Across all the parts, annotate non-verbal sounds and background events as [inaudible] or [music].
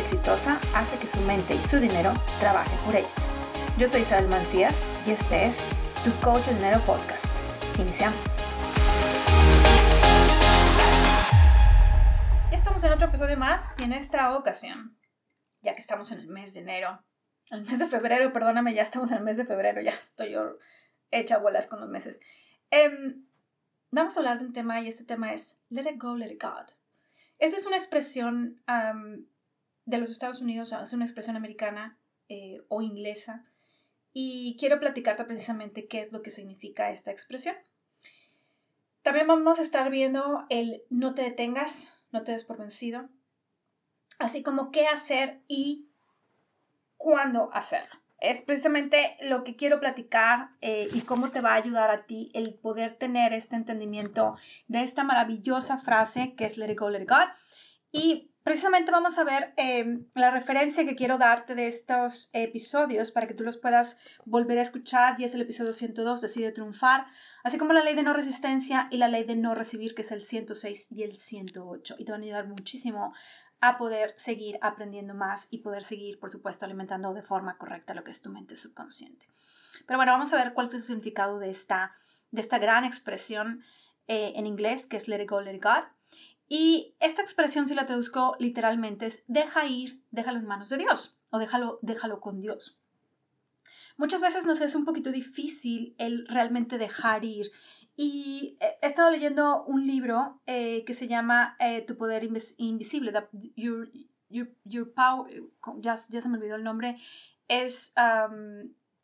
exitosa hace que su mente y su dinero trabajen por ellos. Yo soy Isabel Mancías y este es Tu Coach de Dinero Podcast. Iniciamos. Ya estamos en otro episodio más y en esta ocasión, ya que estamos en el mes de enero, el mes de febrero, perdóname, ya estamos en el mes de febrero, ya estoy hecha bolas con los meses. Em, vamos a hablar de un tema y este tema es Let it go, let it God. Esa es una expresión de los Estados Unidos, es una expresión americana eh, o inglesa, y quiero platicarte precisamente qué es lo que significa esta expresión. También vamos a estar viendo el no te detengas, no te des por vencido, así como qué hacer y cuándo hacerlo. Es precisamente lo que quiero platicar eh, y cómo te va a ayudar a ti el poder tener este entendimiento de esta maravillosa frase que es Let it go, let it go. Y precisamente vamos a ver em, la referencia que quiero darte de estos episodios para que tú los puedas volver a escuchar. Y es el episodio 102, Decide triunfar, así como la ley de no resistencia y la ley de no recibir, que es el 106 y el 108. Y te van a ayudar muchísimo a poder seguir aprendiendo más y poder seguir, por supuesto, alimentando de forma correcta lo que es tu mente subconsciente. Pero bueno, vamos a ver cuál es el significado de esta, de esta gran expresión eh, en inglés, que es let it go, let it go. Y esta expresión, si la traduzco literalmente, es deja ir, déjalo en manos de Dios o déjalo, déjalo con Dios. Muchas veces nos es un poquito difícil el realmente dejar ir. Y he estado leyendo un libro eh, que se llama eh, Tu poder invisible, your, your, Power, ya, ya, se me olvidó el nombre, es,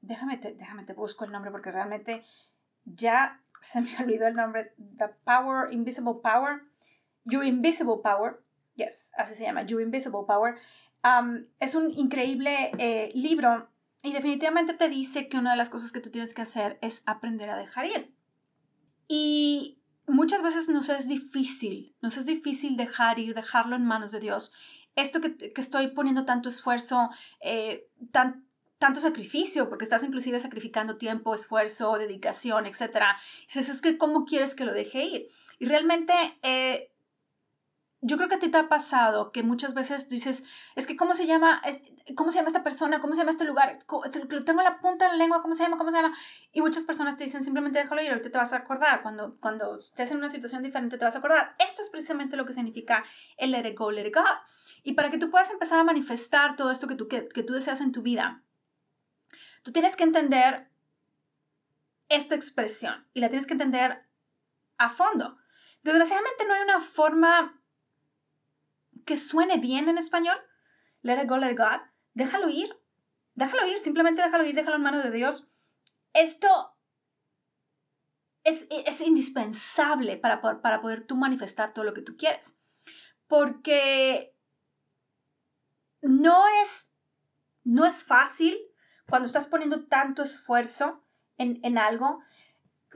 déjame, te, déjame te busco el nombre porque realmente ya se me [laughs] olvidó el nombre, The Power, Invisible Power, Your Invisible Power, yes, así se llama, Your Invisible Power. es un increíble eh, libro y definitivamente te dice que una de las cosas que tú tienes que hacer es aprender a dejar ir. Y muchas veces nos es difícil, nos es difícil dejar ir, dejarlo en manos de Dios. Esto que, que estoy poniendo tanto esfuerzo, eh, tan, tanto sacrificio, porque estás inclusive sacrificando tiempo, esfuerzo, dedicación, etc. Dices, es que ¿cómo quieres que lo deje ir? Y realmente eh, yo creo que a ti te ha pasado que muchas veces dices, es que ¿cómo se llama, cómo se llama esta persona? ¿Cómo se llama este lugar? Tengo en la punta de la lengua, ¿cómo se llama? ¿Cómo se llama? Y muchas personas te dicen, simplemente déjalo ir, ahorita te vas a acordar. Cuando, cuando estés en una situación diferente te vas a acordar. Esto es precisamente lo que significa el let it go, let it go. Y para que tú puedas empezar a manifestar todo esto que tú, que, que tú deseas en tu vida, tú tienes que entender esta expresión y la tienes que entender a fondo. Desgraciadamente no hay una forma que suene bien en español, let it go, let it go, déjalo ir, déjalo ir, simplemente déjalo ir, déjalo en manos de Dios. Esto es, es indispensable para, para poder tú manifestar todo lo que tú quieres. Porque no es, no es fácil cuando estás poniendo tanto esfuerzo en, en algo,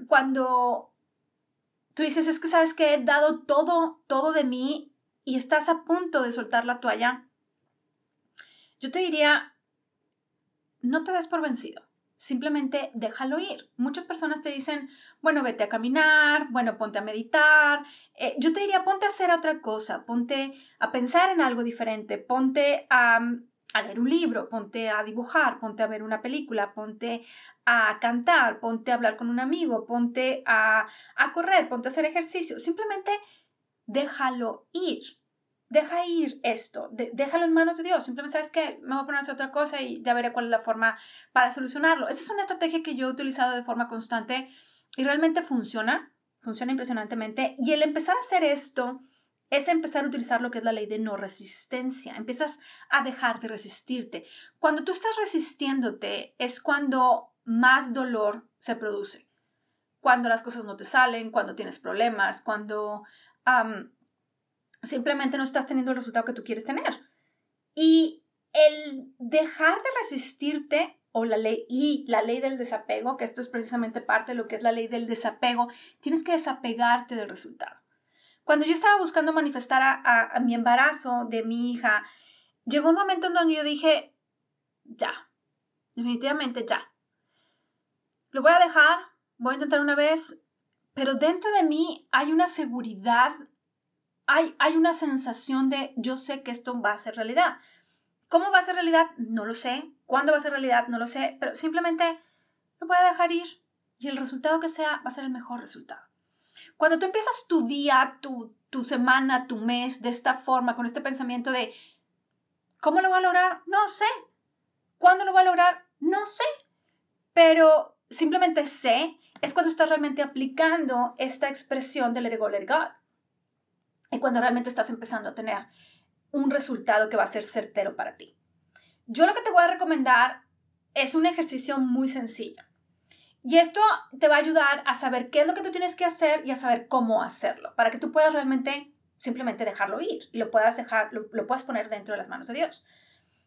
cuando tú dices, es que sabes que he dado todo, todo de mí y estás a punto de soltar la toalla, yo te diría, no te des por vencido. Simplemente déjalo ir. Muchas personas te dicen, bueno, vete a caminar, bueno, ponte a meditar. Eh, yo te diría, ponte a hacer otra cosa, ponte a pensar en algo diferente, ponte a, a leer un libro, ponte a dibujar, ponte a ver una película, ponte a cantar, ponte a hablar con un amigo, ponte a correr, ponte a hacer ejercicio. Simplemente déjalo ir. Deja ir esto, déjalo en manos de Dios. Simplemente sabes que me voy a poner a hacer otra cosa y ya veré cuál es la forma para solucionarlo. Esa es una estrategia que yo he utilizado de forma constante y realmente funciona, funciona impresionantemente. Y el empezar a hacer esto es empezar a utilizar lo que es la ley de no resistencia. Empiezas a dejar de resistirte. Cuando tú estás resistiéndote es cuando más dolor se produce. Cuando las cosas no te salen, cuando tienes problemas, cuando simplemente no estás teniendo el resultado que tú quieres tener. Y el dejar de resistirte o la ley y la ley del desapego, que esto es precisamente parte de lo que es la ley del desapego, tienes que desapegarte del resultado. Cuando yo estaba buscando manifestar a, mi embarazo de mi hija, llegó un momento en donde yo dije, ya, definitivamente ya. Lo voy a dejar, voy a intentar una vez, pero dentro de mí hay una seguridad, hay, hay una sensación de yo sé que esto va a ser realidad. ¿Cómo va a ser realidad? No lo sé. ¿Cuándo va a ser realidad? No lo sé. Pero simplemente lo voy a dejar ir y el resultado que sea va a ser el mejor resultado. Cuando tú empiezas tu día, tu, tu semana, tu mes de esta forma, con este pensamiento de, ¿cómo lo voy a lograr? No sé. ¿Cuándo lo voy a lograr? No sé. Pero simplemente sé es cuando estás realmente aplicando esta expresión del let go, let God. Y cuando realmente estás empezando a tener un resultado que va a ser certero para ti. Yo lo que te voy a recomendar es un ejercicio muy sencillo. Y esto te va a ayudar a saber qué es lo que tú tienes que hacer y a saber cómo hacerlo, para que tú puedas realmente simplemente dejarlo ir y lo puedas dejar, lo, lo puedas poner dentro de las manos de Dios.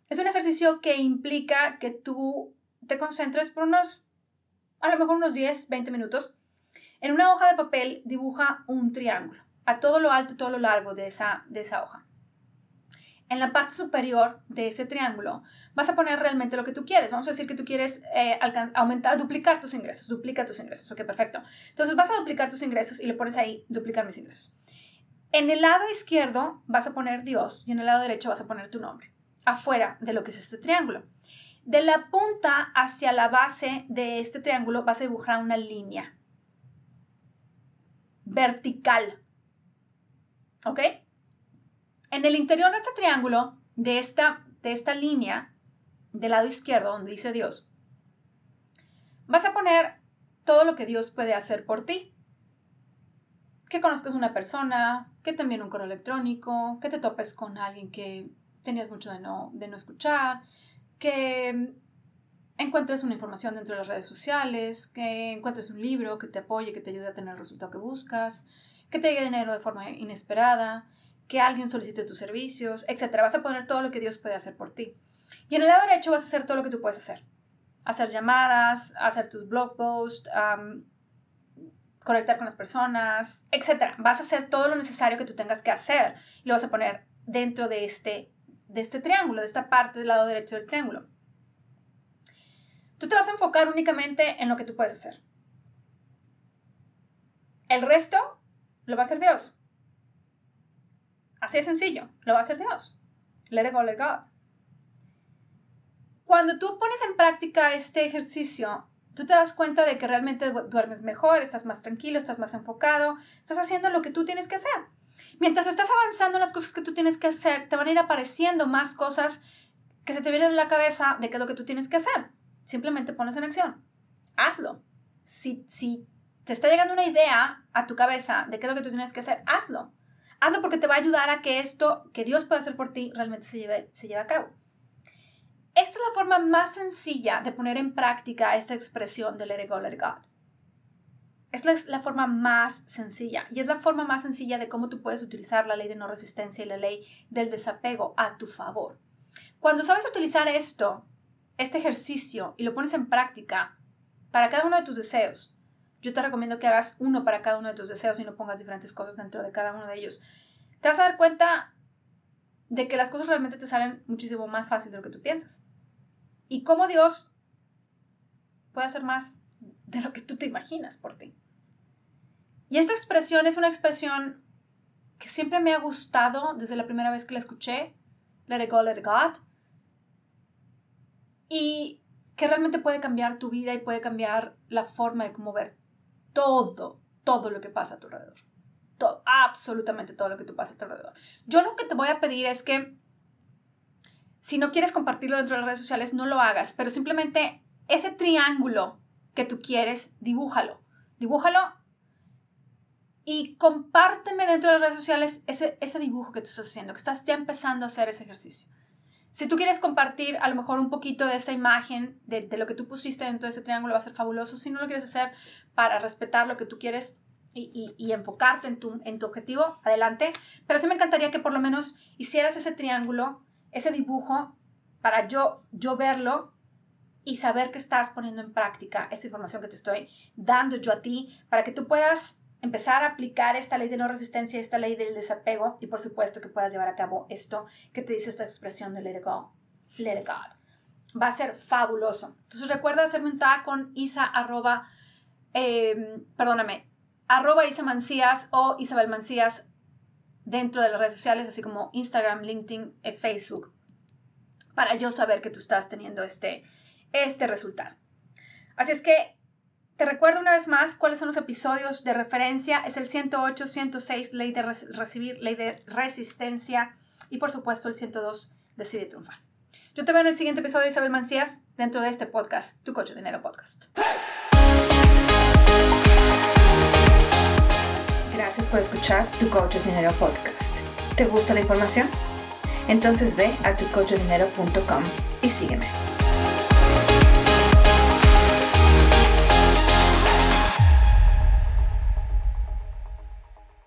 Es un ejercicio que implica que tú te concentres por unos, a lo mejor unos 10, 20 minutos. En una hoja de papel dibuja un triángulo a todo lo alto, todo lo largo de esa, de esa hoja en la parte superior de ese triángulo vas a poner realmente lo que tú quieres. Vamos a decir que tú quieres eh, aumentar, duplicar tus ingresos. Duplica tus ingresos. Ok, perfecto. Entonces vas a duplicar tus ingresos y le pones ahí duplicar mis ingresos. En el lado izquierdo vas a poner Dios y en el lado derecho vas a poner tu nombre. Afuera de lo que es este triángulo. De la punta hacia la base de este triángulo vas a dibujar una línea vertical. ¿Ok? En el interior de este triángulo, de esta, de esta línea, del lado izquierdo, donde dice Dios, vas a poner todo lo que Dios puede hacer por ti. Que conozcas una persona, que te un correo electrónico, que te topes con alguien que tenías mucho de no, de no escuchar, que encuentres una información dentro de las redes sociales, que encuentres un libro que te apoye, que te ayude a tener el resultado que buscas, que te llegue dinero de forma inesperada, que alguien solicite tus servicios, etc. Vas a poner todo lo que Dios puede hacer por ti. Y en el lado derecho vas a hacer todo lo que tú puedes hacer. Hacer llamadas, hacer tus blog posts, conectar con las personas, etc. Vas a hacer todo lo necesario que tú tengas que hacer y lo vas a poner dentro de este, de este triángulo, de esta parte del lado derecho del triángulo. Tú te vas a enfocar únicamente en lo que tú puedes hacer. El resto lo va a hacer Dios. Así de sencillo, lo va a hacer Dios. Let it go, let God. Cuando tú pones en práctica este ejercicio, tú te das cuenta de que realmente duermes mejor, estás más tranquilo, estás más enfocado, estás haciendo lo que tú tienes que hacer. Mientras estás avanzando en las cosas que tú tienes que hacer, te van a ir apareciendo más cosas que se te vienen en la cabeza de qué es lo que tú tienes que hacer. Simplemente pones en acción. Hazlo. Si, si te está llegando una idea a tu cabeza de qué es lo que tú tienes que hacer, hazlo. Hazlo porque te va a ayudar a que esto que Dios puede hacer por ti realmente se lleve, se lleve a cabo. Esta es la forma más sencilla de poner en práctica esta expresión de let it go, let it. Esta es la forma más sencilla y es la forma más sencilla de cómo tú puedes utilizar la ley de no resistencia y la ley del desapego a tu favor. Cuando sabes utilizar esto, este ejercicio, y lo pones en práctica para cada uno de tus deseos, yo te recomiendo que hagas uno para cada uno de tus deseos y no pongas diferentes cosas dentro de cada uno de ellos. Te vas a dar cuenta de que las cosas realmente te salen muchísimo más fácil de lo que tú piensas. Y cómo Dios puede hacer más de lo que tú te imaginas por ti. Y esta expresión es una expresión que siempre me ha gustado desde la primera vez que la escuché. Let it go, let it God. Y que realmente puede cambiar tu vida y puede cambiar la forma de cómo ver todo, todo lo que pasa a tu alrededor. Todo, absolutamente todo lo que tú pasa a tu alrededor. Yo lo que te voy a pedir es que si no quieres compartirlo dentro de las redes sociales, no lo hagas, pero simplemente ese triángulo que tú quieres, dibújalo. Dibújalo y compárteme dentro de las redes sociales ese, ese dibujo que tú estás haciendo, que estás ya empezando a hacer ese ejercicio. Si tú quieres compartir a lo mejor un poquito de esa imagen, de, lo que tú pusiste dentro de ese triángulo, va a ser fabuloso. Si no lo quieres hacer para respetar lo que tú quieres y, enfocarte en tu, en tu objetivo, adelante. Pero sí me encantaría que por lo menos hicieras ese triángulo, ese dibujo, para yo, yo verlo y saber que estás poniendo en práctica esta información que te estoy dando yo a ti, para que tú puedas empezar a aplicar esta ley de no resistencia, esta ley del desapego y por supuesto que puedas llevar a cabo esto que te dice esta expresión de let it go, let it God. Va a ser fabuloso. Entonces recuerda hacerme un tag con isa arroba, em, perdóname, arroba isa mancías o isabel mancías dentro de las redes sociales, así como Instagram, LinkedIn, y eh, Facebook para yo saber que tú estás teniendo este, este resultado. Así es que te recuerdo una vez más cuáles son los episodios de referencia. Es el 108, 106, ley de recibir, ley de resistencia y por supuesto el 102, decide triunfar. Yo te veo en el siguiente episodio Isabel Mancías dentro de este podcast, Tu Coche Dinero Podcast. Gracias por escuchar Tu Coche Dinero Podcast. ¿Te gusta la información? Entonces ve a tucochodinero.com y sígueme.